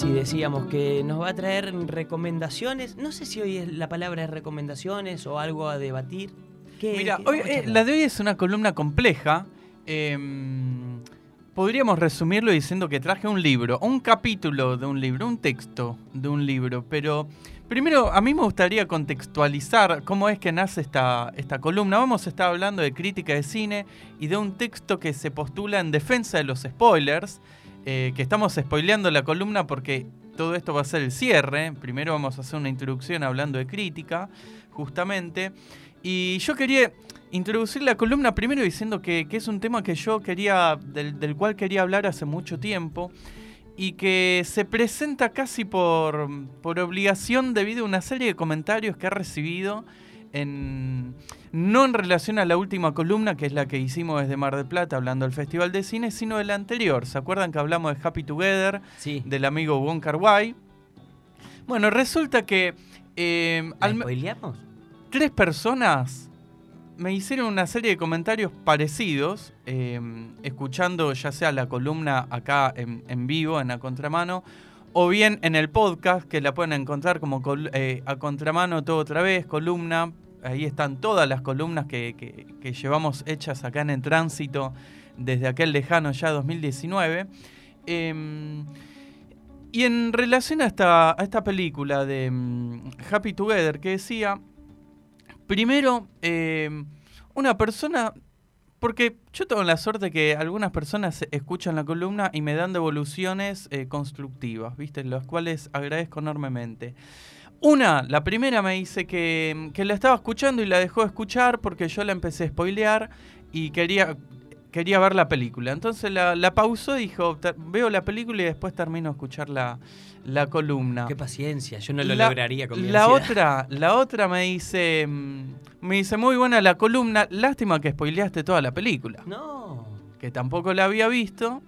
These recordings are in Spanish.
Sí, decíamos que nos va a traer recomendaciones. No sé si hoy es la palabra es recomendaciones o algo a debatir. ¿Qué- Mira, qué- hoy, eh, la de hoy es una columna compleja. Em, podríamos resumirlo diciendo que traje un libro, un capítulo de un libro, un texto de un libro, pero primero a mí me gustaría contextualizar cómo es que nace esta, esta columna. Vamos a estar hablando de crítica de cine y de un texto que se postula en defensa de los spoilers, eh, que estamos spoileando la columna porque todo esto va a ser el cierre. Primero vamos a hacer una introducción hablando de crítica, justamente. Y yo quería introducir la columna primero diciendo que, que es un tema que yo quería, del, del cual quería hablar hace mucho tiempo y que se presenta casi por, por obligación debido a una serie de comentarios que he recibido en, no en relación a la última columna, que es la que hicimos desde Mar del Plata hablando del Festival de Cine, sino de la anterior. ¿Se acuerdan que hablamos de Happy Together? Sí. del amigo Wong Kar Wai. Bueno, resulta que eh, ¿La al tres personas me hicieron una serie de comentarios parecidos, eh, escuchando ya sea la columna acá en, en vivo, en A Contramano, o bien en el podcast, que la pueden encontrar como eh, A Contramano todo otra vez, columna. Ahí están todas las columnas que, que- llevamos hechas acá en el tránsito desde aquel lejano ya 2019. Em, y en relación a esta, a esta película de mm, Happy Together que decía, primero, eh, una persona, porque yo tengo la suerte que algunas personas escuchan la columna y me dan devoluciones eh, constructivas, ¿viste? Las cuales agradezco enormemente. Una, la primera me dice que, que la estaba escuchando y la dejó de escuchar porque yo la empecé a spoilear y quería, quería ver la película. Entonces la, la pausó y dijo, "Ter- veo la película y después termino de escuchar la, la columna. Qué paciencia, yo no lo La- lograría con mi la ansiedad. otra, la otra me dice, mm, me dice muy buena la columna, lástima que spoileaste toda la película, No. que tampoco la había visto.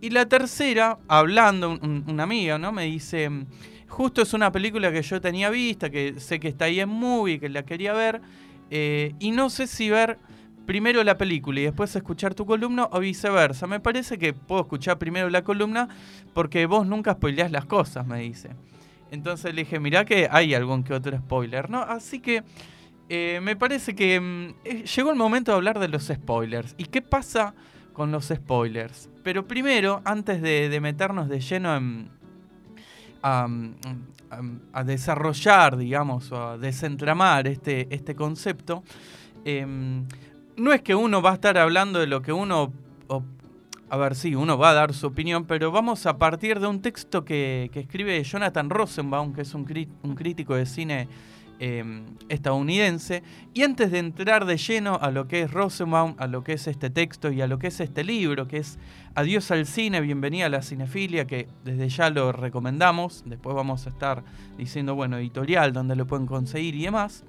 Y la tercera, hablando un- un- una amiga, ¿no? Me dice, mm, justo es una película que yo tenía vista, que sé que está ahí en movie, que la quería ver, eh, y no sé si ver primero la película y después escuchar tu columna o viceversa. Me parece que puedo escuchar primero la columna porque vos nunca spoileás las cosas, me dice. Entonces le dije, mirá que hay algún que otro spoiler, ¿no? Así que eh, me parece que mm, eh, llegó el momento de hablar de los spoilers. ¿Y qué pasa con los spoilers? Pero primero, antes de, meternos de lleno en, a desarrollar, digamos, o a desentramar este, este concepto, em, no es que uno va a estar hablando de lo que uno... o- a ver, sí, uno va a dar su opinión, pero vamos a partir de un texto que, escribe Jonathan Rosenbaum, que es un, crítico de cine eh, estadounidense. Y antes de entrar de lleno a lo que es Rosenbaum, a lo que es este texto y a lo que es este libro, que es Adiós al cine, bienvenida a la cinefilia, que desde ya lo recomendamos. Después vamos a estar diciendo, bueno, editorial, donde lo pueden conseguir y demás.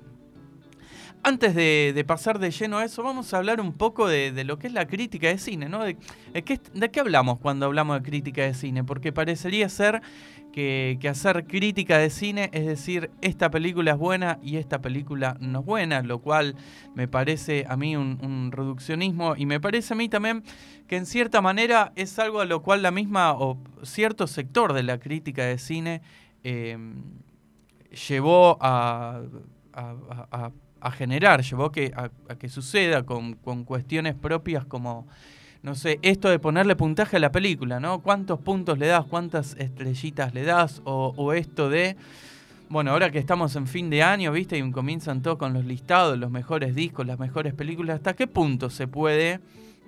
Antes de, pasar de lleno a eso, vamos a hablar un poco de, lo que es la crítica de cine, ¿no? De, qué, hablamos cuando hablamos de crítica de cine? Porque parecería ser que, hacer crítica de cine es decir, esta película es buena y esta película no es buena, lo cual me parece a mí un, reduccionismo y me parece a mí también que en cierta manera es algo a lo cual la misma o cierto sector de la crítica de cine eh, llevó a- a- a- generar, llevó que, a, que suceda con, con cuestiones propias como, no sé, esto de ponerle puntaje a la película, ¿no? ¿Cuántos puntos le das? ¿Cuántas estrellitas le das? O, o esto de, bueno, ahora que estamos en fin de año, ¿viste? Y comienzan todos con los listados, los mejores discos, las mejores películas. ¿Hasta qué punto se puede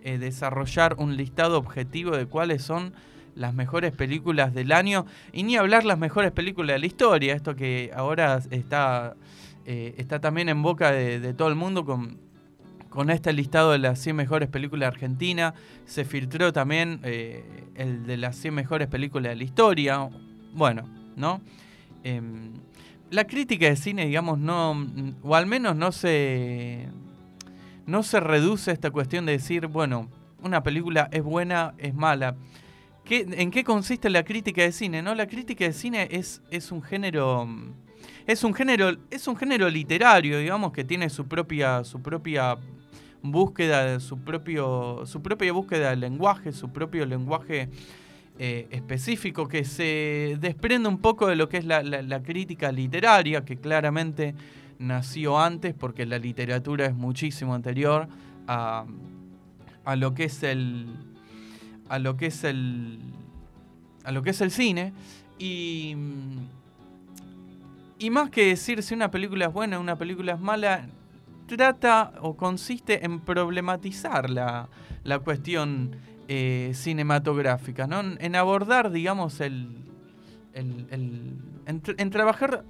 eh, desarrollar un listado objetivo de cuáles son las mejores películas del año? Y ni hablar las mejores películas de la historia, esto que ahora está, eh, está también en boca de, todo el mundo con, con este listado de las 100 mejores películas de Argentina. Se filtró también eh, el de las 100 mejores películas de la historia. Bueno, ¿no? Em, la crítica de cine, digamos, no, o al menos no se, no se reduce a esta cuestión de decir, bueno, una película es buena, es mala. ¿Qué- ¿En qué consiste la crítica de cine? ¿no? La crítica de cine es, es un género. Es un género. Es un género literario, digamos, que tiene su propia. su propia búsqueda, su propio. su propia búsqueda del lenguaje, su propio lenguaje eh, específico que se desprende un poco de lo que es la, la, crítica literaria, que claramente nació antes porque la literatura es muchísimo anterior a, a lo que es el a lo que es el a lo que es el cine y y más que decir si una película es buena o una película es mala trata o consiste en problematizar la, la cuestión eh, cinematográfica, ¿no? En abordar, digamos, el, en, trabajar,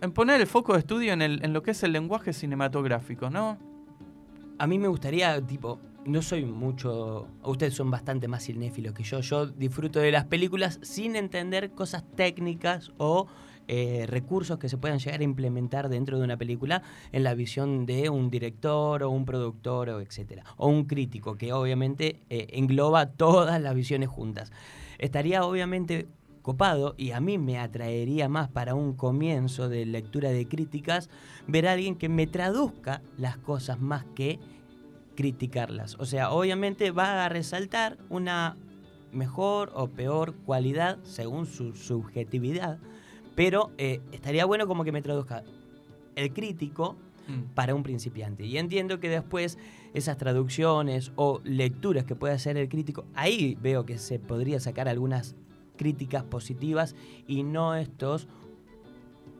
en poner el foco de estudio en, en lo que es el lenguaje cinematográfico, ¿no? A mí me gustaría, tipo, no soy mucho. Ustedes son bastante más cinéfilos que yo. Yo disfruto de las películas sin entender cosas técnicas o eh, recursos que se puedan llegar a implementar dentro de una película en la visión de un director o un productor o etcétera. O un crítico que obviamente eh, engloba todas las visiones juntas. Estaría obviamente copado y a mí me atraería más para un comienzo de lectura de críticas ver a alguien que me traduzca las cosas más que criticarlas. O sea, obviamente va a resaltar una mejor o peor cualidad según su subjetividad pero eh, estaría bueno como que me traduzca el crítico mm. para un principiante. Y entiendo que después esas traducciones o lecturas que puede hacer el crítico, ahí veo que se podría sacar algunas críticas positivas y no estos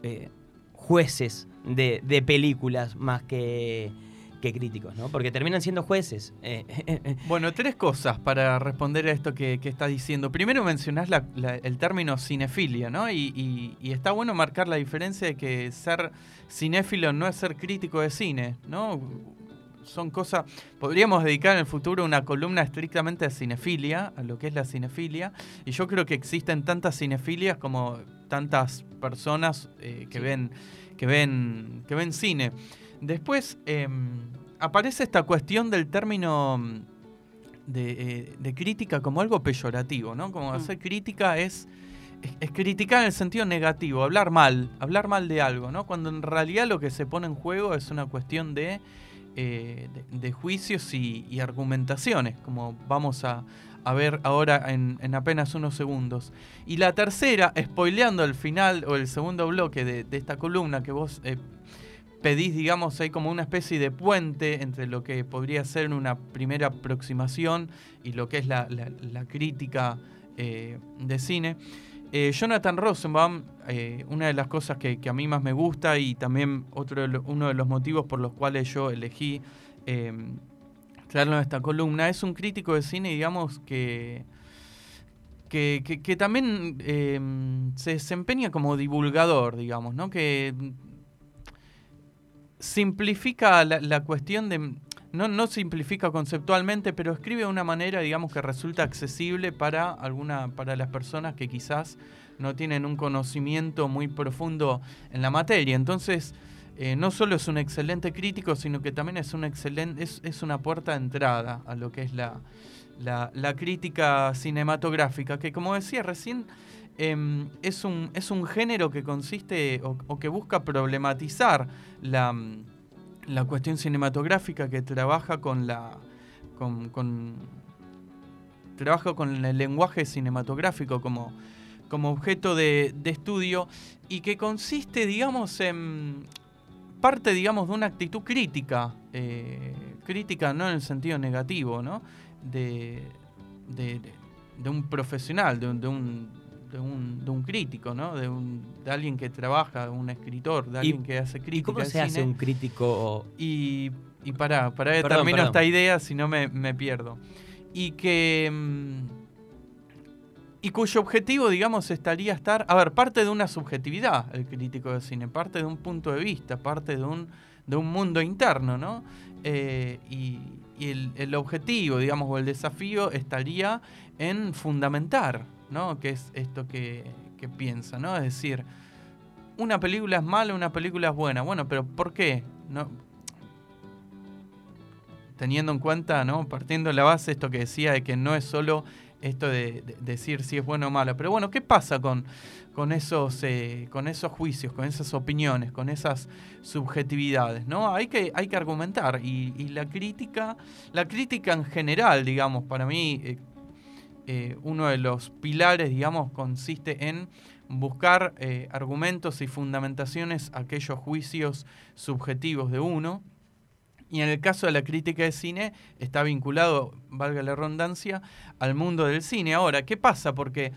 eh, jueces de películas más que que críticos, ¿no? Porque terminan siendo jueces. Eh, bueno, tres cosas para responder a esto que, que estás diciendo. Primero mencionás el término cinefilia, ¿no? Y, está bueno marcar la diferencia de que ser cinéfilo no es ser crítico de cine, ¿no? Son cosas. Podríamos dedicar en el futuro una columna estrictamente a cinefilia, a lo que es la cinefilia. Y yo creo que existen tantas cinefilias como tantas personas eh, que ven que ven que ven cine. Después em, aparece esta cuestión del término mm, eh, de, crítica como algo peyorativo, ¿no? Como mm. hacer crítica es, es, criticar en el sentido negativo, hablar mal, hablar mal de algo, ¿no? Cuando en realidad lo que se pone en juego es una cuestión de, eh, de, juicios y, argumentaciones, como vamos a, ver ahora en, apenas unos segundos. Y la tercera, spoileando el final o el segundo bloque de, esta columna que vos eh, pedís, digamos, hay como una especie de puente entre lo que podría ser una primera aproximación y lo que es la, crítica eh, de cine. Eh, Jonathan Rosenbaum, eh, una de las cosas que, a mí más me gusta y también otro uno de los motivos por los cuales yo elegí traerlo en esta columna, es un crítico de cine, digamos, que, que, que también se desempeña como divulgador, digamos, ¿no? que simplifica la, cuestión de... No, no, simplifica conceptualmente, pero escribe de una manera, digamos, que resulta accesible para, alguna, para las personas que quizás no tienen un conocimiento muy profundo en la materia. Entonces, eh, no solo es un excelente crítico, sino que también es, un excelente, es, una puerta de entrada a lo que es la, la, crítica cinematográfica, que como decía recién, Em, es, un, es un género que consiste o, que busca problematizar la, la, cuestión cinematográfica, que trabaja con la. Con, trabaja con el lenguaje cinematográfico como, como objeto de, estudio y que consiste, digamos, en parte, digamos, de una actitud crítica, eh, crítica no en el sentido negativo, ¿no? De, de, un profesional, de un, de un, de un crítico, ¿no? De, un, de alguien que trabaja, de un escritor, de alguien que hace crítica. ¿Y cómo se hace un crítico? Y, y para, para termino esta idea, si no me, me, pierdo. Y que. Mm, y cuyo objetivo, digamos, estaría estar. A ver, parte de una subjetividad, el crítico de cine, parte de un punto de vista, parte de un, de un mundo interno, ¿no? Eh, y, y el, el, objetivo, digamos, o el desafío estaría en fundamentar ¿no? Que es esto que, piensa, ¿no? Es decir, una película es mala, una película es buena. Bueno, pero ¿por qué? No, teniendo en cuenta, ¿no? Partiendo de la base esto que decía de que no es solo esto de, decir si es bueno o malo. Pero bueno, ¿qué pasa con, con, esos, eh, con esos juicios, con esas opiniones, con esas subjetividades? ¿no? Hay, que, hay que argumentar. Y, la crítica, la crítica en general, digamos, para mí, eh, eh, uno de los pilares, digamos, consiste en buscar eh, argumentos y fundamentaciones a aquellos juicios subjetivos de uno. Y en el caso de la crítica de cine está vinculado, valga la redundancia, al mundo del cine. Ahora, ¿qué pasa? Porque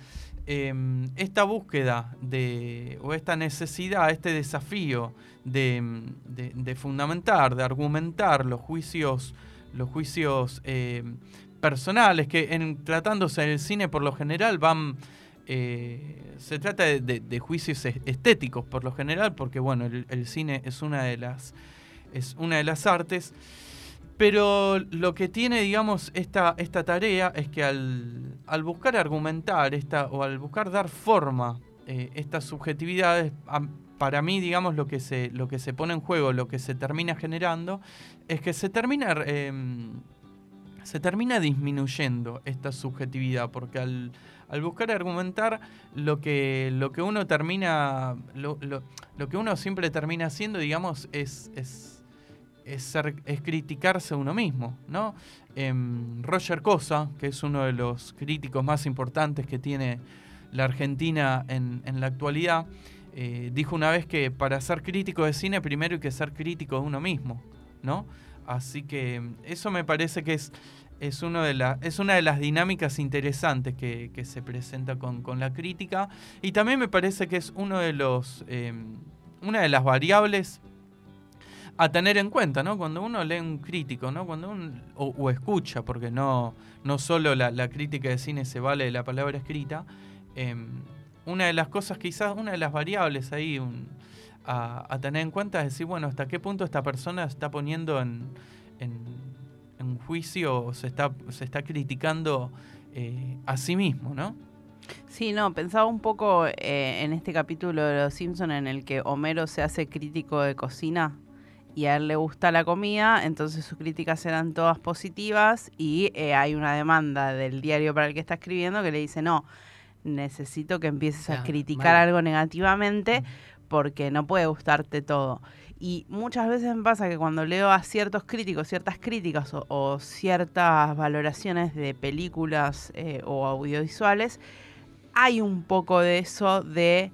em, esta búsqueda de, o esta necesidad, este desafío de, fundamentar, de argumentar los juicios, los juicios em, personales, que en, tratándose del cine por lo general van eh, se trata de, juicios estéticos por lo general, porque bueno, el, cine es una de las es una de las artes. Pero lo que tiene, digamos, esta, esta tarea es que al, buscar argumentar esta, o al buscar dar forma eh, estas subjetividades, para mí, digamos, lo que, se, lo que se pone en juego, lo que se termina generando, es que se termina, em, se termina disminuyendo esta subjetividad, porque al, buscar argumentar lo que, lo que uno termina, lo, que uno siempre termina haciendo, digamos, es, es, es, criticarse a uno mismo, ¿no? Em, Roger Cosa, que es uno de los críticos más importantes que tiene la Argentina en, la actualidad, eh, dijo una vez que para ser crítico de cine primero hay que ser crítico de uno mismo, ¿no? Así que eso me parece que es es, uno de la, es una de las dinámicas interesantes que, se presenta con, la crítica y también me parece que es uno de los, em, una de las variables a tener en cuenta, ¿no? Cuando uno lee un crítico, ¿no? Cuando o, escucha, porque no, no solo la, crítica de cine se vale de la palabra escrita, em, una de las cosas, quizás una de las variables ahí a, tener en cuenta es decir, bueno, hasta qué punto esta persona está poniendo en en juicio se está, se está criticando eh, a sí mismo, ¿no? Sí, no, pensaba un poco eh, en este capítulo de Los Simpson en el que Homero se hace crítico de cocina y a él le gusta la comida, entonces sus críticas eran todas positivas y eh, hay una demanda del diario para el que está escribiendo que le dice, no, necesito que empieces a criticar algo negativamente porque no puede gustarte todo. Y muchas veces me pasa que cuando leo a ciertos críticos, ciertas críticas o, ciertas valoraciones de películas eh, o audiovisuales, hay un poco de eso de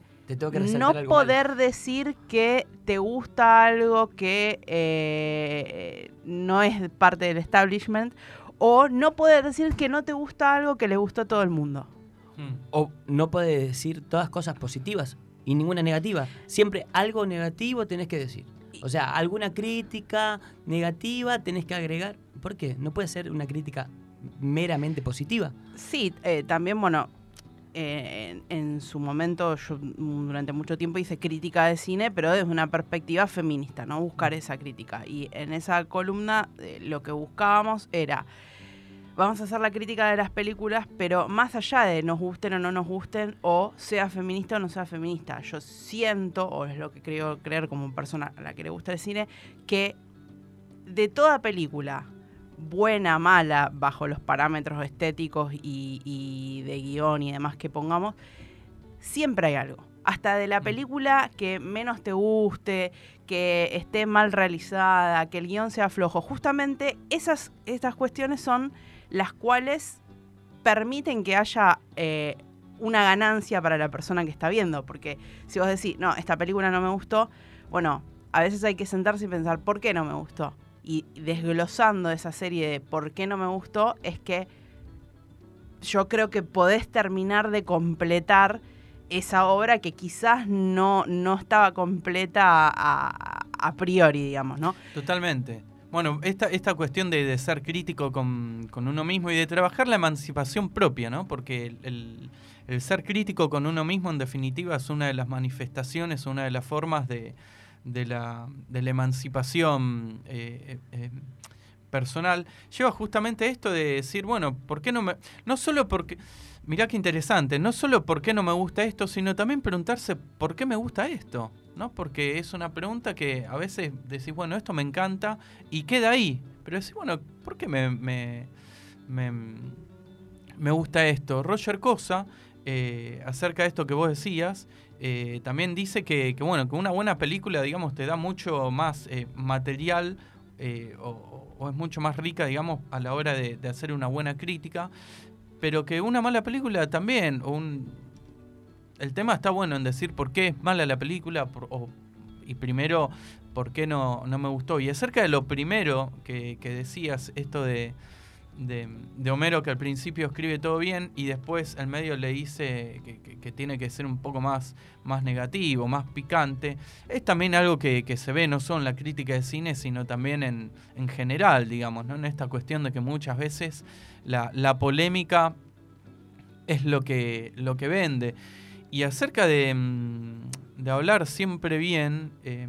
no poder decir que te gusta algo que eh, no es parte del establishment o no poder decir que no te gusta algo que le gustó a todo el mundo. Hmm. O no puede decir todas cosas positivas y ninguna negativa. Siempre algo negativo tenés que decir. O sea, alguna crítica negativa tenés que agregar. ¿Por qué? No puede ser una crítica meramente positiva. Sí, eh, también, bueno, eh, en, su momento yo durante mucho tiempo hice crítica de cine, pero desde una perspectiva feminista, ¿no? Buscar esa crítica. Y en esa columna eh, lo que buscábamos era vamos a hacer la crítica de las películas, pero más allá de nos gusten o no nos gusten, o sea feminista o no sea feminista, yo siento, o es lo que creo creer como persona a la que le gusta el cine, que de toda película, buena, mala, bajo los parámetros estéticos y, de guion y demás que pongamos, siempre hay algo. Hasta de la mm. película que menos te guste, que esté mal realizada, que el guion sea flojo. Justamente esas estas cuestiones son las cuales permiten que haya eh, una ganancia para la persona que está viendo. Porque si vos decís, no, esta película no me gustó, bueno, a veces hay que sentarse y pensar, ¿por qué no me gustó? Y desglosando esa serie de por qué no me gustó, es que yo creo que podés terminar de completar esa obra que quizás no, no estaba completa a, a priori, digamos, ¿no? Totalmente. Bueno, esta, esta cuestión de, ser crítico con, uno mismo y de trabajar la emancipación propia, ¿no? Porque el, ser crítico con uno mismo, en definitiva, es una de las manifestaciones, una de las formas de, la, emancipación eh, eh, eh, personal. Lleva justamente esto de decir, bueno, ¿por qué no me.? No solo porque. Mirá qué interesante, no solo por qué no me gusta esto, sino también preguntarse por qué me gusta esto. ¿No? Porque es una pregunta que a veces decís, bueno, esto me encanta y queda ahí. Pero decís, bueno, ¿por qué me, me, me, gusta esto? Roger Cosa, eh, acerca de esto que vos decías, eh, también dice que, bueno, que una buena película, digamos, te da mucho más eh, material o, es mucho más rica, digamos, a la hora de, hacer una buena crítica. pero que una mala película también, o un, el tema está bueno en decir por qué es mala la película, y primero, por qué no, no me gustó. Y acerca de lo primero que, que decías, esto de, de, de Homero que al principio escribe todo bien y después al medio le dice que tiene que ser un poco más, más negativo, más picante, es también algo que, que se ve no solo en la crítica de cine, sino también en, en general, digamos, ¿no? en esta cuestión de que muchas veces la, la polémica es lo que, lo que vende. Y acerca de, mm, de hablar siempre bien, eh,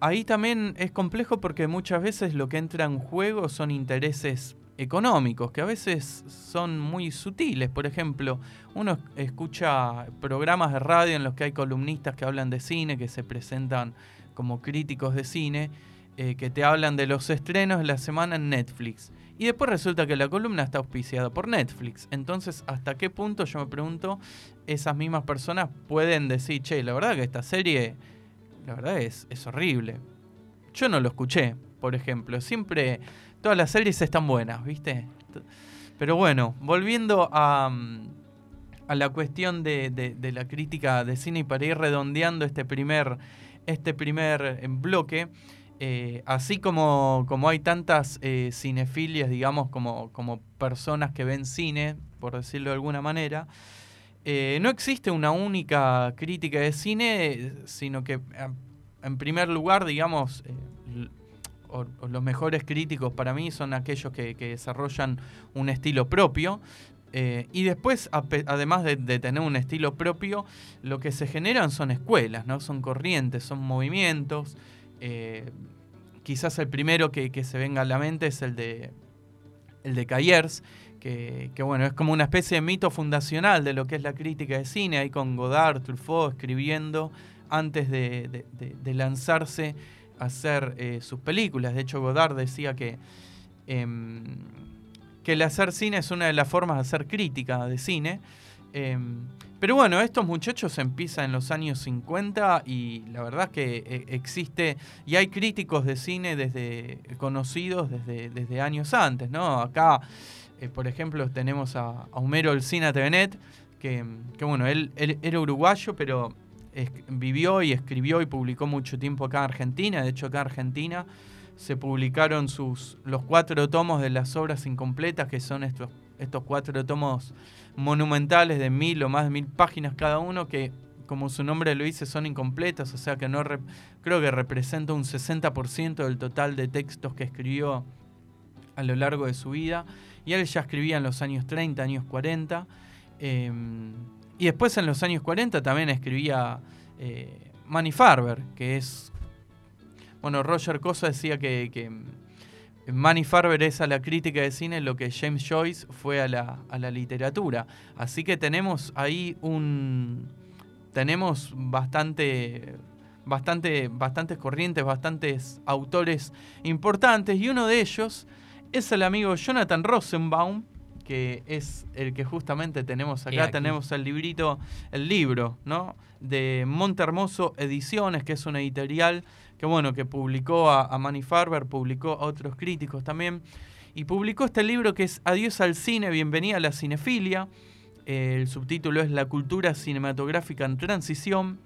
ahí también es complejo porque muchas veces lo que entra en juego son intereses económicos, que a veces son muy sutiles. Por ejemplo, uno escucha programas de radio en los que hay columnistas que hablan de cine, que se presentan como críticos de cine, eh, que te hablan de los estrenos de la semana en Netflix. Y después resulta que la columna está auspiciada por Netflix. Entonces, ¿hasta qué punto, yo me pregunto, esas mismas personas pueden decir, che, la verdad que esta serie, la verdad es, es horrible? Yo no lo escuché, por ejemplo. Siempre, todas las series están buenas, ¿viste? Pero bueno, volviendo a, a la cuestión de, de- de la crítica de cine y para ir redondeando este primer, este primer eh, bloque, eh, así como, como hay tantas eh, cinefilias, digamos, como, como personas que ven cine, por decirlo de alguna manera, eh, no existe una única crítica de cine, sino que en primer lugar, digamos, los mejores críticos para mí son aquellos que, desarrollan un estilo propio. y después, además de, de tener un estilo propio, lo que se generan son escuelas, ¿no? Son corrientes, son movimientos. Eh, quizás el primero que, se venga a la mente es el de, el de Cayers, que, que, bueno, es como una especie de mito fundacional de lo que es la crítica de cine, ahí con Godard, Truffaut escribiendo antes de lanzarse a hacer eh, sus películas. De hecho, Godard decía que, em, que el hacer cine es una de las formas de hacer crítica de cine. Em, pero bueno, estos muchachos empiezan en los años 50 y la verdad es que eh, existe y hay críticos de cine desde conocidos desde, desde años antes, ¿no? Acá, eh, por ejemplo, tenemos a, a Homero Elcina Tevenet, que, que bueno, él, él era uruguayo, pero vivió y escribió y publicó mucho tiempo acá en Argentina. De hecho, acá en Argentina se publicaron sus, los cuatro tomos de las obras incompletas, que son estos, estos cuatro tomos monumentales de mil o más de mil páginas cada uno, que como su nombre lo dice son incompletas, o sea que no creo que representa un 60% del total de textos que escribió a lo largo de su vida. Y él ya escribía en los años 30, años 40. eh, y después en los años 40 también escribía eh, Manny Farber, que es... Bueno, Roger Cosa decía que Manny Farber es a la crítica de cine lo que James Joyce fue a la, a la literatura. Así que tenemos ahí un... Tenemos bastante... Bastante, bastantes corrientes, bastantes autores importantes y uno de ellos es el amigo Jonathan Rosenbaum, que es el que justamente tenemos acá. Tenemos el librito, el libro, ¿no? De Monte Hermoso Ediciones, que es una editorial que, bueno, que publicó a, a Manny Farber, publicó a otros críticos también. Y publicó este libro que es Adiós al cine, bienvenida a la cinefilia. Eh, el subtítulo es La cultura cinematográfica en transición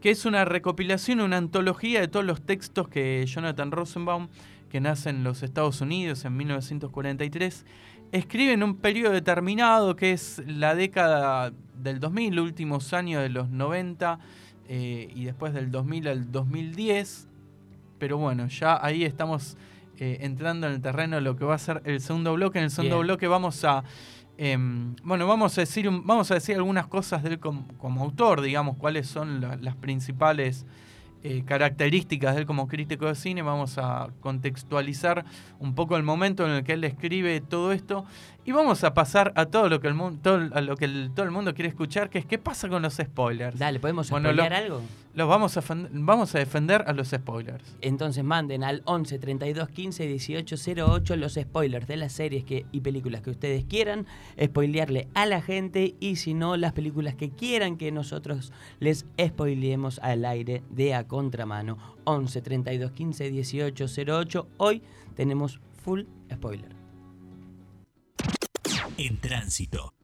que es una recopilación, una antología de todos los textos que Jonathan Rosenbaum, que nace en los Estados Unidos en 1943, escribe en un periodo determinado que es la década del 2000, últimos años de los 90 eh, y después del 2000 al 2010. Pero bueno, ya ahí estamos eh, entrando en el terreno de lo que va a ser el segundo bloque. En el segundo Bien. bloque vamos a Em, bueno, vamos a decir, vamos a decir algunas cosas de él como, como autor, digamos, cuáles son la- las principales eh, características de él como crítico de cine. Vamos a contextualizar un poco el momento en el que él escribe todo esto y vamos a pasar a todo lo que el mundo, todo, a lo que el- todo el mundo quiere escuchar, que es qué pasa con los spoilers. Dale, ¿podemos Bueno, spoilear lo- algo? Los vamos a, vamos a defender a los spoilers. Entonces manden al 11 32 15 18 08 los spoilers de las series que, y películas que ustedes quieran spoilearle a la gente y si no las películas que quieran que nosotros les spoileemos al aire de a contramano 11 32 15 18 08 hoy tenemos full spoiler en tránsito.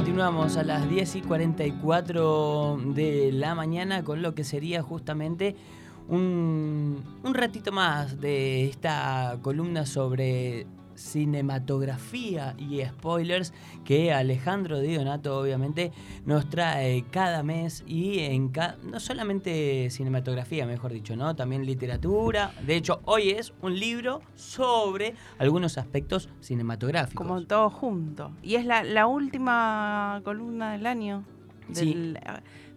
Continuamos a las 10 y 44 de la mañana con lo que sería justamente un, un ratito más de esta columna sobre cinematografía y spoilers que Alejandro Di Donato obviamente nos trae cada mes y en ca- no solamente cinematografía, mejor dicho, ¿no? También literatura. De hecho, hoy es un libro sobre algunos aspectos cinematográficos. Como todo junto. Y es la, la última columna del año Sí. del,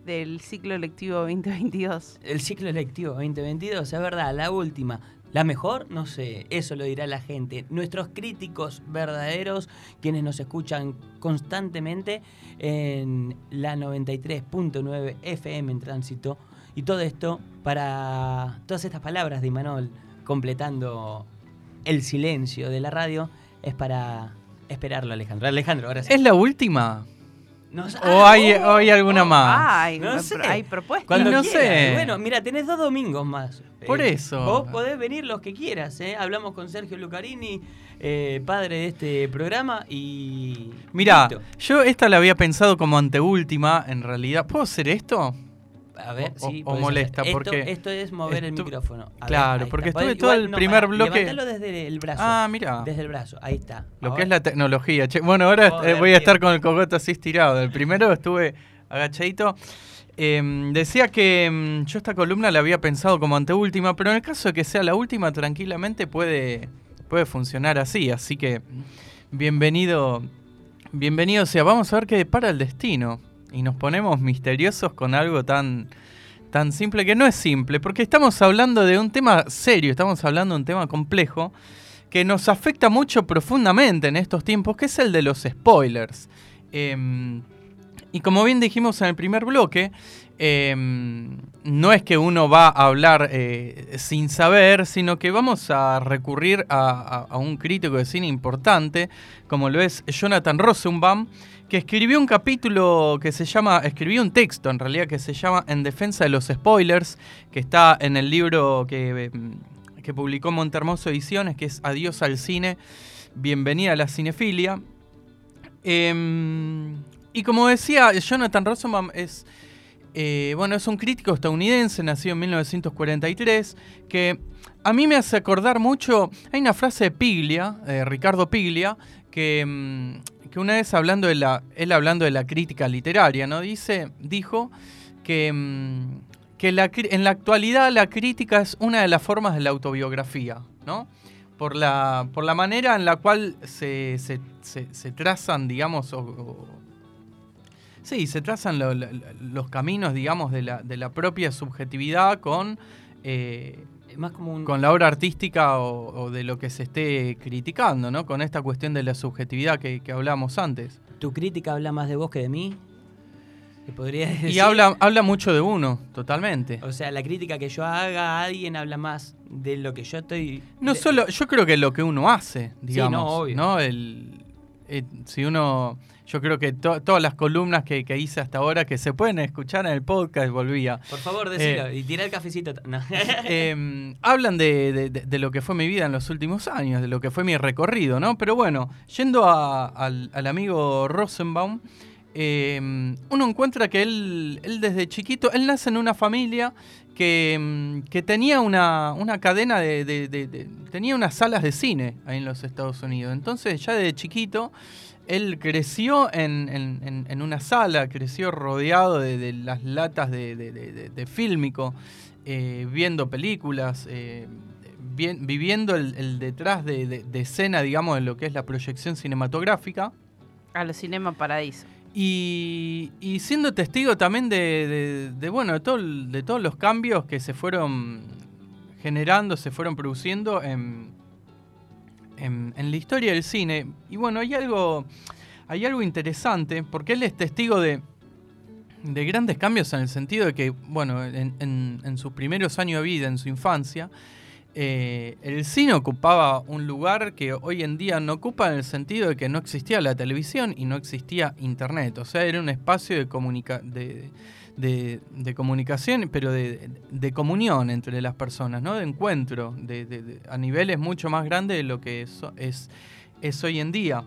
del ciclo lectivo 2022. El ciclo electivo 2022, es verdad, la última. La mejor, no sé, eso lo dirá la gente. Nuestros críticos verdaderos, quienes nos escuchan constantemente en la 93.9 FM en tránsito. Y todo esto para todas estas palabras de Imanol completando el silencio de la radio, es para esperarlo, Alejandro. Alejandro, ahora. ¿Es la última? ¿O hay, oh, o hay alguna más? Ay, No sé. hay propuestas. Cuando no quieras. sé. Bueno, mira, tenés dos domingos más. Por Eh, eso. Vos podés venir los que quieras, ¿eh? Hablamos con Sergio Lucarini, eh, padre de este programa, y. Mirá, listo. yo esta la había pensado como anteúltima, en realidad. ¿Puedo hacer esto? A ver, o- sí. o podés molesta, hacer. porque Esto, esto es mover el micrófono. A Claro, porque está. estuve todo igual, el no, primer bloque- levantalo desde el brazo. Ah, mira. Desde el brazo, ahí está. Lo Ahora- que es la tecnología. che. Bueno, ahora Joder, eh, voy a estar con el cogote así estirado. El primero estuve agachadito. Em, decía que em, yo esta columna la había pensado como anteúltima, pero en el caso de que sea la última, tranquilamente puede, puede funcionar así. Así que bienvenido, bienvenido sea. Vamos a ver qué depara el destino. Y nos ponemos misteriosos con algo tan, tan simple que no es simple, porque estamos hablando de un tema serio, estamos hablando de un tema complejo que nos afecta mucho profundamente en estos tiempos, que es el de los spoilers. Em, y como bien dijimos en el primer bloque, em, no es que uno va a hablar eh, sin saber, sino que vamos a recurrir a, a- a un crítico de cine importante, como lo es Jonathan Rosenbaum, que escribió un capítulo que se llama, escribió un texto en realidad que se llama En defensa de los spoilers, que está en el libro que, em, que publicó Montermoso Ediciones, que es Adiós al cine, bienvenida a la cinefilia. Em, y como decía, Jonathan Rosenbaum es, eh, bueno, es un crítico estadounidense, nacido en 1943, que a mí me hace acordar mucho, hay una frase de Piglia, de Ricardo Piglia, que, em, que una vez hablando de la, él hablando de la crítica literaria, ¿no? Dice, dijo que, em, que en la actualidad la crítica es una de las formas de la autobiografía, ¿no? Por la, por la manera en la cual se, se- se- trazan, digamos, sí, se trazan lo- lo- los caminos, digamos, de la, de la propia subjetividad con, eh, más como un. con la obra artística o, o de lo que se esté criticando, ¿no? Con esta cuestión de la subjetividad que, que hablamos antes. Tu crítica habla más de vos que de mí. ¿Te podría decir? Y habla, habla mucho de uno, totalmente. O sea, la crítica que yo haga a alguien habla más de lo que yo estoy. No de- solo, yo creo que lo que uno hace, digamos, no, obvio. ¿no? El, eh, si uno, yo creo que to- todas las columnas que, que hice hasta ahora que se pueden escuchar en el podcast, volvía, Por favor, decilo. Eh, y tira el cafecito. No. eh, hablan de, de- de- de lo que fue mi vida en los últimos años, de lo que fue mi recorrido, ¿no? Pero bueno, yendo a- al, al amigo Rosenbaum, eh, uno encuentra que él, desde chiquito, él nace en una familia que, mm, que tenía una, una cadena de, tenía unas salas de cine ahí en los Estados Unidos. Entonces ya desde chiquito él creció en, en- una sala, creció rodeado de, las latas de, de- fílmico, eh, viendo películas, eh, viviendo el, detrás de, de- de escena, digamos, de lo que es la proyección cinematográfica. A los Cinema Paradiso. Y, y siendo testigo también de, de- de, bueno, de, todo de todos los cambios que se fueron generando, se fueron produciendo en, en, en la historia del cine. Y bueno, hay algo, hay algo interesante, porque él es testigo de, de grandes cambios en el sentido de que, bueno, en, en- en sus primeros años de vida, en su infancia, eh, el cine ocupaba un lugar que hoy en día no ocupa en el sentido de que no existía la televisión y no existía internet. O sea, era un espacio de, comunica de, comunicación, pero de, comunión entre las personas, ¿no? De encuentro, a niveles mucho más grandes de lo que es, hoy en día.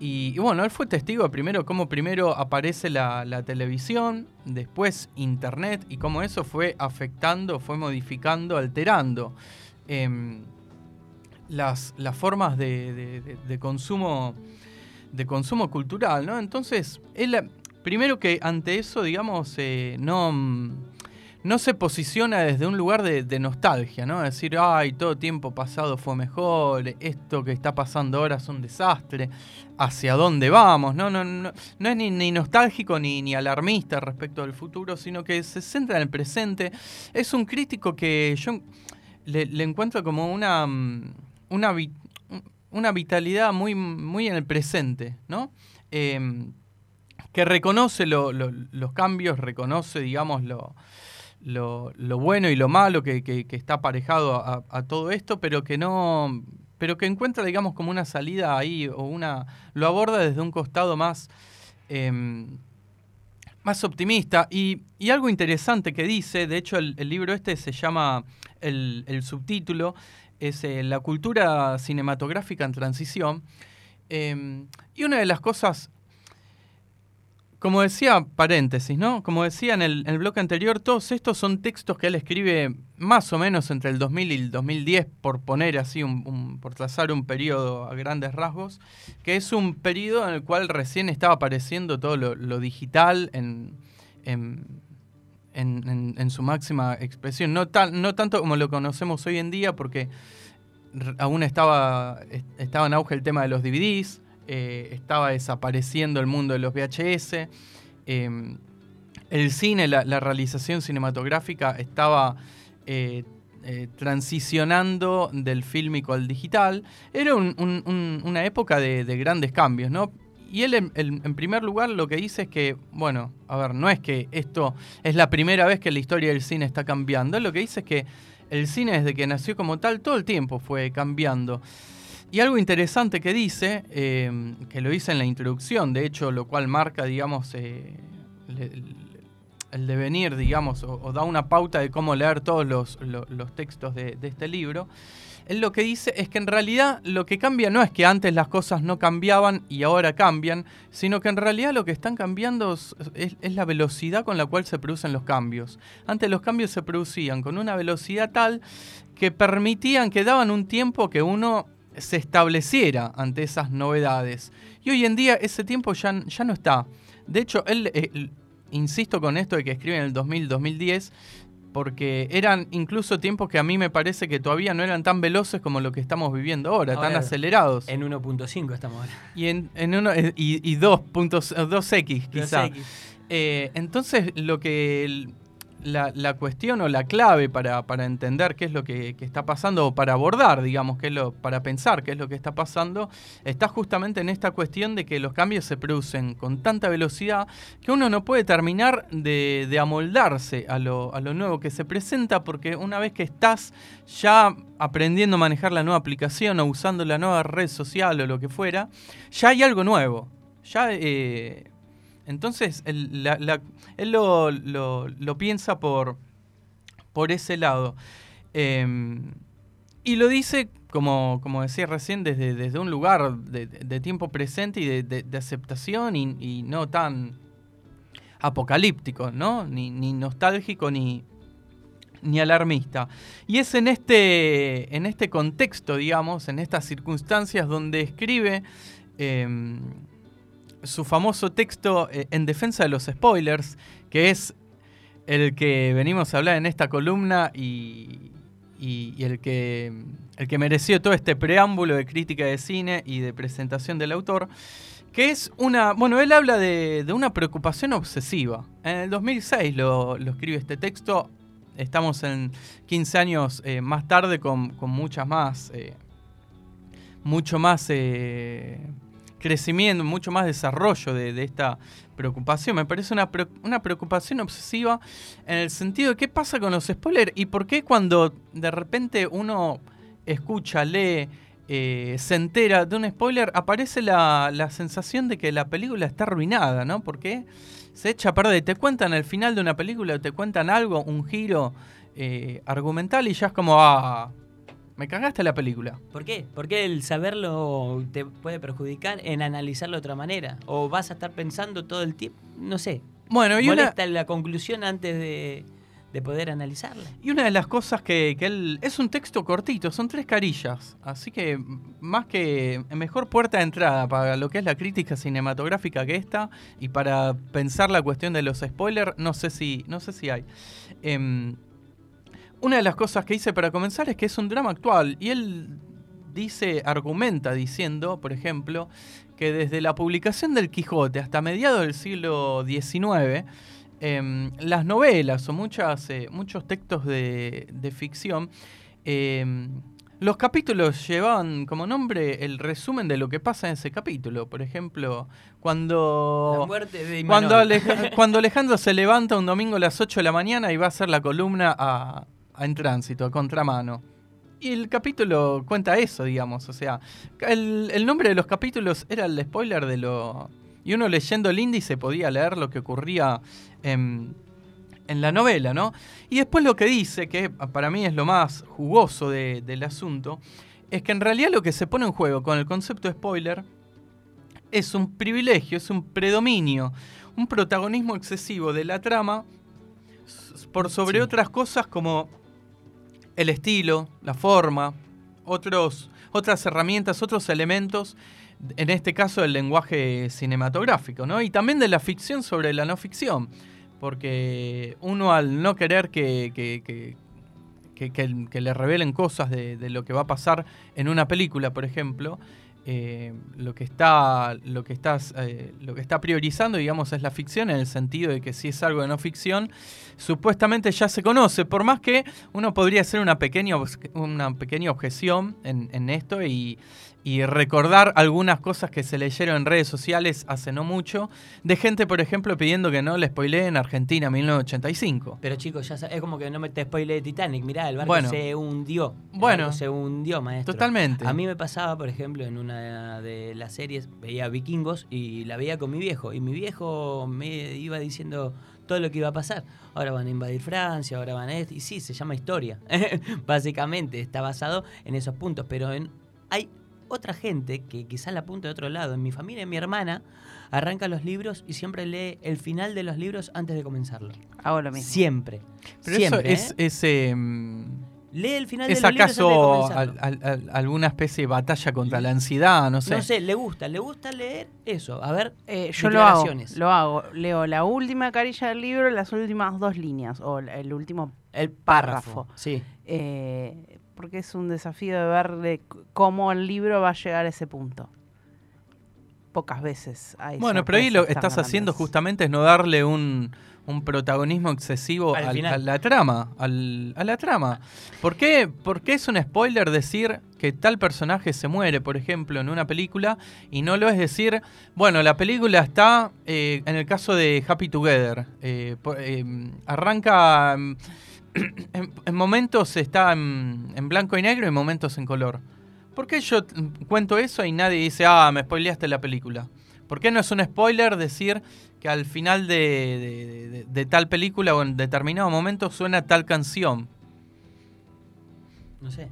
Y, bueno, él fue testigo primero cómo primero aparece la televisión, después internet y cómo eso fue afectando, fue modificando, alterando em, las, formas de, consumo de consumo cultural, ¿no? Entonces, eh, primero que ante eso, digamos, eh, no, no se posiciona desde un lugar de, de nostalgia, ¿no? Decir, ay, todo tiempo pasado fue mejor, esto que está pasando ahora es un desastre, hacia dónde vamos, no, no, no, no es ni, ni nostálgico ni, ni alarmista respecto al futuro, sino que se centra en el presente. Es un crítico que yo le, le encuentro como una, mm, una, una vitalidad muy, muy en el presente, ¿no? Em, que reconoce lo- lo- los cambios, reconoce, digamos, lo, lo, bueno y lo malo que, que- está aparejado a, a todo esto, pero que no. pero que encuentra, digamos, como una salida ahí, o una. lo aborda desde un costado más. em, más optimista. Y, y algo interesante que dice, de hecho, el, libro este se llama. el, el subtítulo es eh, La cultura cinematográfica en transición. Em, y una de las cosas como decía, paréntesis, ¿no? Como decía en el, el bloque anterior, todos estos son textos que él escribe más o menos entre el 2000 y el 2010, por poner así, un, un- por trazar un periodo a grandes rasgos, que es un periodo en el cual recién estaba apareciendo todo lo, digital en, en, en- su máxima expresión. No, no tanto como lo conocemos hoy en día, porque aún estaba, est- estaba en auge el tema de los DVDs, eh, estaba desapareciendo el mundo de los VHS, eh, el cine, la, realización cinematográfica estaba eh, eh, transicionando del fílmico al digital. Era un- un- un- una época de, de grandes cambios, ¿no? Y él, en, en- primer lugar, lo que dice es que, bueno, a ver, no es que esto es la primera vez que la historia del cine está cambiando. Lo que dice es que el cine, desde que nació como tal, todo el tiempo fue cambiando. Y algo interesante que dice, eh, que lo dice en la introducción, de hecho, lo cual marca, digamos, eh, le- el devenir, digamos, o, da una pauta de cómo leer todos los, lo- los textos de, este libro. Él lo que dice es que en realidad lo que cambia no es que antes las cosas no cambiaban y ahora cambian, sino que en realidad lo que están cambiando es la velocidad con la cual se producen los cambios. Antes los cambios se producían con una velocidad tal que permitían, que daban un tiempo que uno se estableciera ante esas novedades. Y hoy en día ese tiempo ya, ya no está. De hecho, él, eh, insisto con esto de que escribe en el 2000-2010, porque eran incluso tiempos que a mí me parece que todavía no eran tan veloces como lo que estamos viviendo ahora, tan acelerados. En 1.5 estamos ahora. y en, en uno, eh, y, y 2.2 2X quizá. 2X. Eh, entonces, lo que la, la cuestión o la clave para, para entender qué es lo que, que está pasando, o para abordar, digamos, qué lo, para pensar qué es lo que está pasando, está justamente en esta cuestión de que los cambios se producen con tanta velocidad que uno no puede terminar de, de amoldarse a lo, a lo nuevo que se presenta, porque una vez que estás ya aprendiendo a manejar la nueva aplicación o usando la nueva red social o lo que fuera, ya hay algo nuevo. Ya eh, entonces, él, lo, piensa por, por ese lado. Eh, y lo dice, como, como decía recién, desde, desde un lugar de, tiempo presente y de, aceptación y, no tan apocalíptico, ¿no? Ni, nostálgico ni, ni alarmista. Y es en este, en este contexto, digamos, en estas circunstancias donde escribe eh, su famoso texto eh, en defensa de los spoilers, que es el que venimos a hablar en esta columna y, el, que, el que mereció todo este preámbulo de crítica de cine y de presentación del autor, que es una, bueno, él habla de, de una preocupación obsesiva. En el 2006 lo, lo escribe este texto, estamos en 15 años eh, más tarde con, con muchas más, eh, mucho más crecimiento, mucho más desarrollo de, esta preocupación. Me parece una, una preocupación obsesiva en el sentido de qué pasa con los spoilers y por qué cuando de repente uno escucha, lee, eh, se entera de un spoiler, aparece la, la sensación de que la película está arruinada, ¿no? Porque se echa a perder. Te cuentan el final de una película, te cuentan algo, un giro eh, argumental y ya es como, ah, me cagaste la película. ¿Por qué? Porque el saberlo te puede perjudicar en analizarlo de otra manera. O vas a estar pensando todo el tiempo, no sé. Bueno, y una, la conclusión antes de, de poder analizarla. y una de las cosas que, que él... Es un texto cortito, son tres carillas. Así que más que mejor puerta de entrada para lo que es la crítica cinematográfica que esta y para pensar la cuestión de los spoilers, no sé si, no sé si hay. Em, una de las cosas que hice para comenzar es que es un drama actual y él dice, argumenta diciendo, por ejemplo, que desde la publicación del Quijote hasta mediados del siglo XIX, em, las novelas o muchas, eh, muchos textos de, de ficción, em, los capítulos llevaban como nombre el resumen de lo que pasa en ese capítulo. Por ejemplo, cuando... Cuando, cuando Alejandro se levanta un domingo a las 8 de la mañana y va a hacer la columna a En Tránsito, a contramano. Y el capítulo cuenta eso, digamos. O sea, el, el nombre de los capítulos era el spoiler de lo. Y uno leyendo el índice podía leer lo que ocurría en, en la novela, ¿no? Y después lo que dice, que para mí es lo más jugoso de- del asunto, es que en realidad lo que se pone en juego con el concepto de spoiler es un privilegio, es un predominio, un protagonismo excesivo de la trama por sobre Sí. otras cosas como el estilo, la forma, otros, otras herramientas, otros elementos, en este caso el lenguaje cinematográfico, ¿no? Y también de la ficción sobre la no ficción, porque uno al no querer que, que- que- que- le revelen cosas de, de lo que va a pasar en una película, por ejemplo, eh, lo que está lo que estás eh, lo que está priorizando digamos es la ficción en el sentido de que si es algo de no ficción supuestamente ya se conoce. Por más que uno podría hacer una pequeña una pequeña objeción en, en esto y, y recordar algunas cosas que se leyeron en redes sociales hace no mucho de gente por ejemplo pidiendo que no le spoileen Argentina 1985 Pero chicos, ya es como que no me te spoile de Titanic. Mirá, el barco Bueno. se hundió. El Bueno. barco se hundió, maestro. totalmente A mí me pasaba, por ejemplo, en una de las series, veía Vikingos y la veía con mi viejo. Y mi viejo me iba diciendo todo lo que iba a pasar. Ahora van a invadir Francia, ahora van a esto. Y sí, se llama historia. Básicamente, está basado en esos puntos. Pero en, hay otra gente que quizás la apunta de otro lado. En mi familia, mi hermana arranca los libros y siempre lee el final de los libros antes de comenzarlo. Hago lo mismo. Siempre. pero siempre. eso ¿eh? es, es, em, Lee el final ¿Es de los libros antes de acaso al- al- al- alguna especie de batalla contra la ansiedad? No sé. No sé, le gusta, le gusta leer eso. A ver, Eh, yo lo hago, lo hago. Leo la última carilla del libro, las últimas dos líneas, o el último, el Párrafo. párrafo. Sí. eh, porque es un desafío de ver de cómo el libro va a llegar a ese punto. Pocas veces hay Bueno, pero ahí lo que estás haciendo grandes. justamente es no darle un, un protagonismo excesivo Al a la trama. al- a la trama. ¿Por qué, por qué es un spoiler decir que tal personaje se muere, por ejemplo, en una película? Y no lo es decir, bueno, la película está, eh, en el caso de Happy Together, eh, por- eh, arranca... En, en momentos está en, blanco y negro y en momentos en color. ¿Por qué yo cuento eso y nadie dice, ah, me spoileaste la película? ¿Por qué no es un spoiler decir que al final de tal película o en determinado momento suena tal canción? No sé.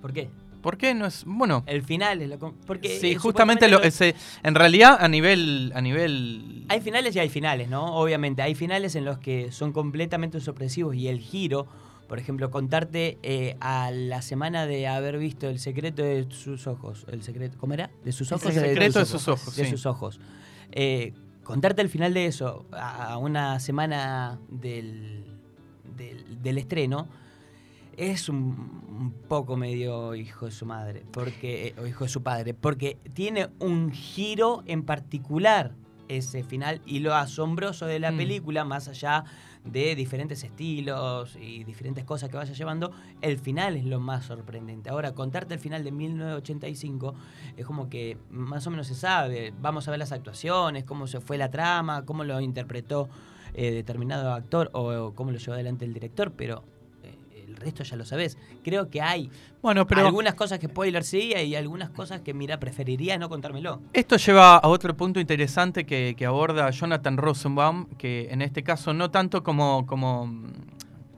¿Por qué? ¿Por qué no es.? Bueno. El final es lo. Porque sí, eh, justamente lo, en realidad a nivel. A nivel Hay finales y hay finales, ¿no? Obviamente, hay finales en los que son completamente sorpresivos y el giro, por ejemplo, contarte eh, a la semana de haber visto El secreto de sus ojos. El secreto, ¿Cómo era? ¿De sus El ojos? o secreto de tus sus ojos, De sí. sus ojos. Eh, contarte el final de eso a una semana del, del, del estreno es un, un poco medio hijo de su madre, porque eh, o hijo de su padre, porque tiene un giro en particular ese final y lo asombroso de la Mm. película, más allá de diferentes estilos y diferentes cosas que vaya llevando, el final es lo más sorprendente. Ahora, contarte el final de 1985 es como que más o menos se sabe, vamos a ver las actuaciones, cómo se fue la trama, cómo lo interpretó eh, determinado actor o, o cómo lo llevó adelante el director, pero resto ya lo sabes. Creo que hay Bueno, pero algunas cosas que spoiler sí y algunas cosas que, mira, preferiría no contármelo. esto lleva a otro punto interesante que, que aborda Jonathan Rosenbaum, que en este caso no tanto como, como,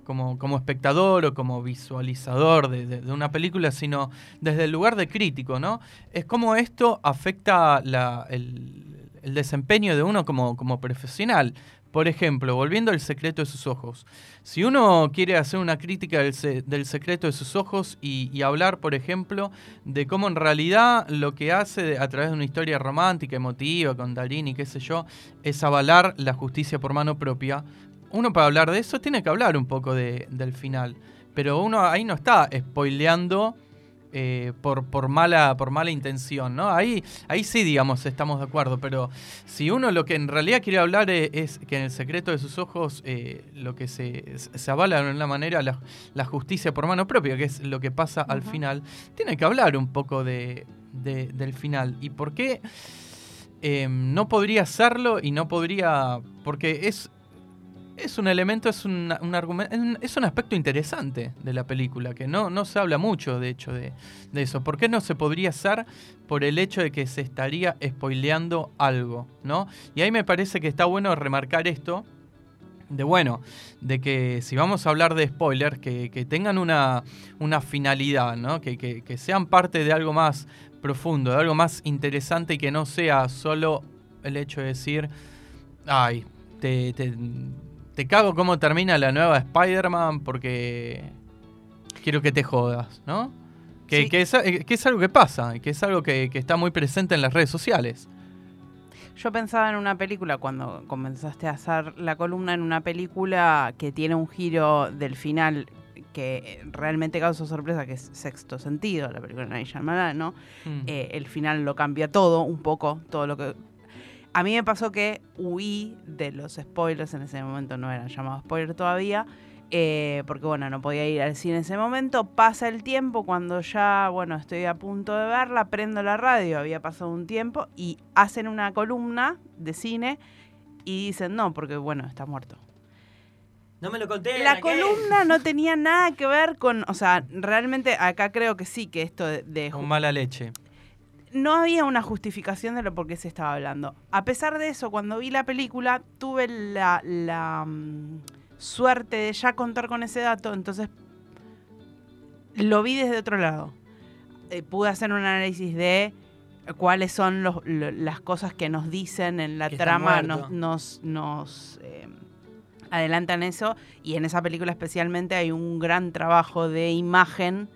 como, como espectador o como visualizador de, de- de una película, sino desde el lugar de crítico, ¿no? Es cómo esto afecta la- el, el desempeño de uno como, como profesional. Por ejemplo, volviendo al secreto de sus ojos. Si uno quiere hacer una crítica del, del secreto de sus ojos y, hablar, por ejemplo, de cómo en realidad lo que hace a través de una historia romántica, emotiva, con Darín y qué sé yo, es avalar la justicia por mano propia, uno para hablar de eso tiene que hablar un poco de- del final. Pero uno ahí no está spoileando eh, por, por, mala, por mala intención, ¿no? Ahí, ahí sí, digamos, estamos de acuerdo, pero si uno lo que en realidad quiere hablar eh, es, que en el secreto de sus ojos eh, lo que se, se avala de una manera la, la justicia por mano propia, que es lo que pasa al final, tiene que hablar un poco de, de- del final. ¿Y por qué eh, no podría hacerlo y no podría... porque es... Es un elemento, es un, un argumento, es un- aspecto interesante de la película, que no, no se habla mucho, de hecho, de, de eso. ¿Por qué no se podría hacer por el hecho de que se estaría spoileando algo, ¿no? Y ahí me parece que está bueno remarcar esto, de bueno, de que si vamos a hablar de spoilers, que, tengan una, una finalidad, ¿no? Que, que- sean parte de algo más profundo, de algo más interesante y que no sea solo el hecho de decir, ay, te, te cago cómo termina la nueva Spider-Man porque quiero que te jodas, ¿no? Que, Sí. que es, eh, que es algo que pasa, que es algo que, que está muy presente en las redes sociales. Yo pensaba en una película, cuando comenzaste a hacer la columna, en una película que tiene un giro del final que realmente causa sorpresa, que es Sexto Sentido, la película de Shyamalan, ¿no? Mm. Eh, el final lo cambia todo, un poco, todo lo que... A mí me pasó que huí de los spoilers, en ese momento no eran llamados spoilers todavía, eh, porque bueno, no podía ir al cine en ese momento. Pasa el tiempo, cuando ya, bueno, estoy a punto de verla, prendo la radio, había pasado un tiempo, y hacen una columna de cine y dicen no, porque bueno, está muerto. No me lo conté. La columna no tenía nada que ver con, o sea, realmente acá creo que sí, que esto de, de Con mala leche. No había una justificación de lo por qué se estaba hablando. A pesar de eso, cuando vi la película, tuve la, la, mm, suerte de ya contar con ese dato, entonces lo vi desde otro lado. Eh, pude hacer un análisis de cuáles son los- lo- las cosas que nos dicen en la trama, nos, nos, nos, eh, adelantan eso, y en esa película especialmente hay un gran trabajo de imagen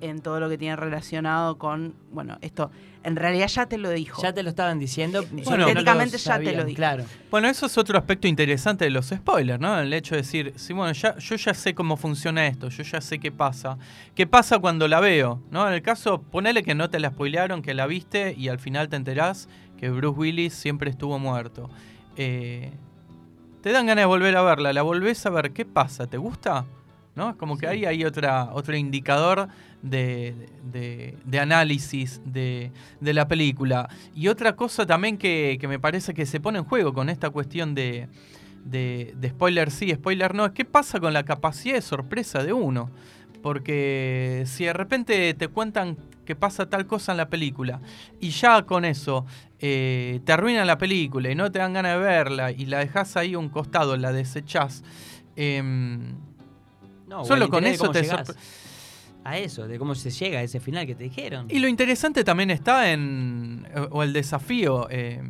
En todo lo que tiene relacionado con, bueno, esto en realidad ya te lo dijo. Ya te lo estaban diciendo. Bueno, no técnicamente ya te lo dijo. Claro. Bueno, eso es otro aspecto interesante de los spoilers, ¿no? El hecho de decir, sí, bueno, ya, yo ya sé cómo funciona esto, yo ya sé qué pasa. ¿Qué pasa cuando la veo? ¿No? En el caso, ponele que no te la spoilearon, que la viste y al final te enterás que Bruce Willis siempre estuvo muerto. Eh, te dan ganas de volver a verla, la volvés a ver, ¿qué pasa? ¿Te gusta? ¿No? Es como que ahí hay otra, otro indicador de, de- de análisis de, de la película. Y otra cosa también que, que me parece que se pone en juego con esta cuestión de, spoiler sí, spoiler no, es qué pasa con la capacidad de sorpresa de uno. Porque si de repente te cuentan que pasa tal cosa en la película y ya con eso eh, te arruinan la película y no te dan ganas de verla y la dejas ahí a un costado, la desechás. em, No, Solo con eso te A eso, de cómo se llega a ese final que te dijeron. Y lo interesante también está en, o el desafío, eh,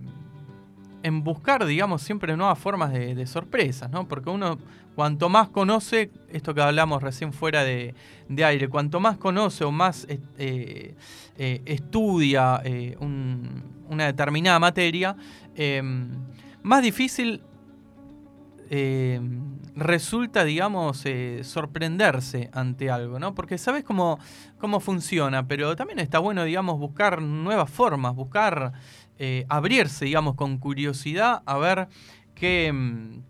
en buscar, digamos, siempre nuevas formas de, de sorpresas, ¿no? Porque uno, cuanto más conoce, esto que hablamos recién fuera de, de aire, cuanto más conoce o más eh, eh, eh, estudia eh, un- una determinada materia, eh, más difícil eh, resulta, digamos, eh, sorprenderse ante algo, ¿no? Porque sabes cómo, cómo funciona, pero también está bueno, digamos, buscar nuevas formas, buscar eh, abrirse, digamos, con curiosidad a ver qué, mm,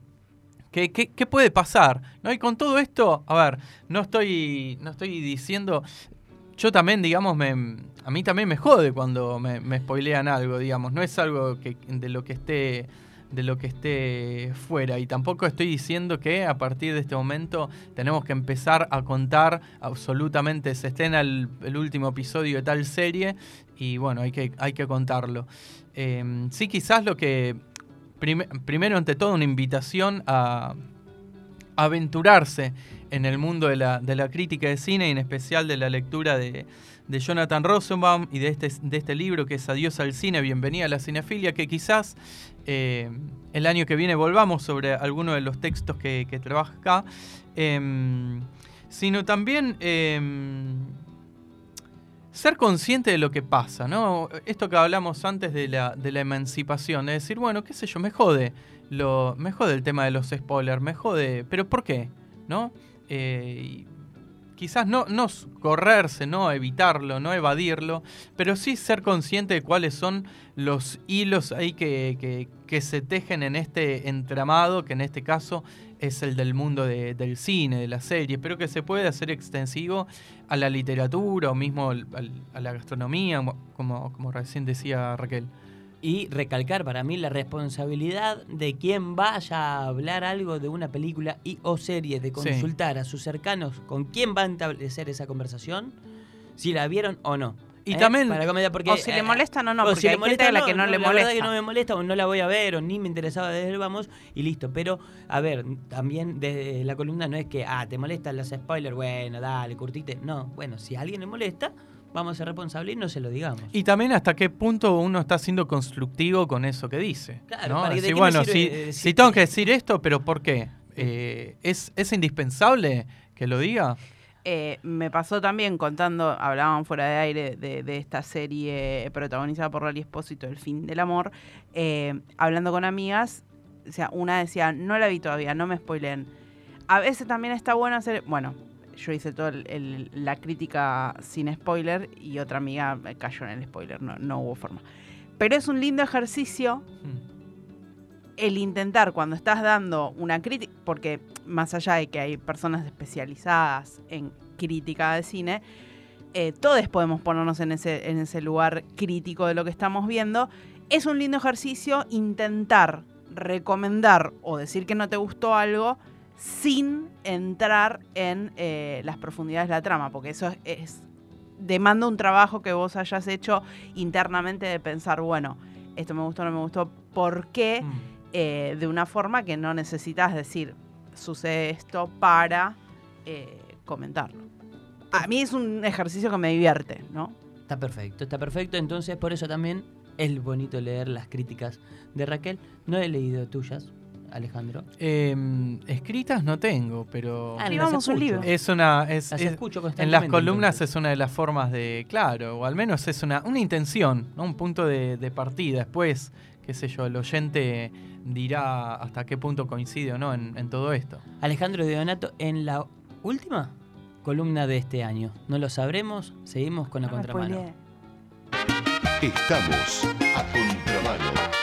qué, qué- qué puede pasar, ¿no? Y con todo esto, a ver, no estoy, no estoy diciendo... Yo también, digamos, me, a mí también me jode cuando me, me spoilean algo, digamos. No es algo que, de lo que esté de lo que esté fuera. Y tampoco estoy diciendo que a partir de este momento tenemos que empezar a contar absolutamente, se estrena el, el último episodio de tal serie y bueno, hay que, hay que contarlo. Eh, sí, quizás lo que, prim- primero ante todo, una invitación a aventurarse en el mundo de la, de la crítica de cine y en especial de la lectura de, de Jonathan Rosenbaum y de este, de este libro que es Adiós al cine, bienvenida a la cinefilia, que quizás eh, el año que viene volvamos sobre algunos de los textos que, que trabaja acá, em, sino también em, ser consciente de lo que pasa, ¿no? Esto que hablamos antes de la, de la emancipación, de decir, bueno, qué sé yo, me jode, lo, me jode el tema de los spoilers, me jode, pero ¿por qué? ¿No? Eh, quizás no, no correrse, no evitarlo, no evadirlo, pero sí ser consciente de cuáles son los hilos ahí que, que- se tejen en este entramado, que en este caso es el del mundo de- del cine, de la serie, pero que se puede hacer extensivo a la literatura o mismo a la gastronomía, como, como recién decía Raquel. Y recalcar para mí la responsabilidad de quien vaya a hablar algo de una película y o serie, de consultar a sus cercanos con quién va a establecer esa conversación, si la vieron o no. Y ¿Eh? también- Para comentar, porque, o si le eh, molesta, no, no, o porque si hay le gente molesta, a la que no, le la molesta. verdad que no me molesta o no la voy a ver o ni me interesaba desde el vamos y listo. Pero, a ver, también desde la columna no es que, ah, te molestan los spoilers, bueno, dale, curtite. No, bueno, si a alguien le molesta, vamos a ser responsables y no se lo digamos. Y también hasta qué punto uno está siendo constructivo con eso que dice. Claro, ¿no? para que- ¿de Decir, qué me bueno, sirve, si, eh, si tengo que- decir esto, pero ¿por qué? Eh, ¿es, ¿Es indispensable que lo diga? Eh, me pasó también contando, hablaban fuera de aire de, de esta serie protagonizada por Lali Espósito, El fin del amor, eh, hablando con amigas, o sea, una decía, no la vi todavía, no me spoileen. A veces también está bueno hacer, bueno, yo hice toda la crítica sin spoiler y otra amiga cayó en el spoiler, no, no hubo forma. Pero es un lindo ejercicio el intentar cuando estás dando una crítica, porque más allá de que hay personas especializadas en crítica de cine, eh, todos podemos ponernos en ese, en ese lugar crítico de lo que estamos viendo. Es un lindo ejercicio intentar recomendar o decir que no te gustó algo sin entrar en eh, las profundidades de la trama, porque eso es, es- demanda un trabajo que vos hayas hecho internamente de pensar, bueno, esto me gustó, no me gustó, ¿por qué? Mm. eh, de una forma que no necesitas decir, sucede esto para eh, comentarlo. A mí es un ejercicio que me divierte, ¿no? Está perfecto, está perfecto. Entonces, por eso también es bonito leer las críticas de Raquel. No he leído tuyas, Alejandro. Eh, escritas no tengo, pero Ah, Escribamos un libro. es una... Es, Las es- escucho en las columnas entonces. es una de las formas de, claro, o al menos es una, una intención, ¿no? un punto de, de partida. Después, qué sé yo, el oyente dirá hasta qué punto coincide o no en, en todo esto. Alejandro de Donato, en la última columna de este año. No lo sabremos, seguimos con la No me contramano. Estamos a contramano.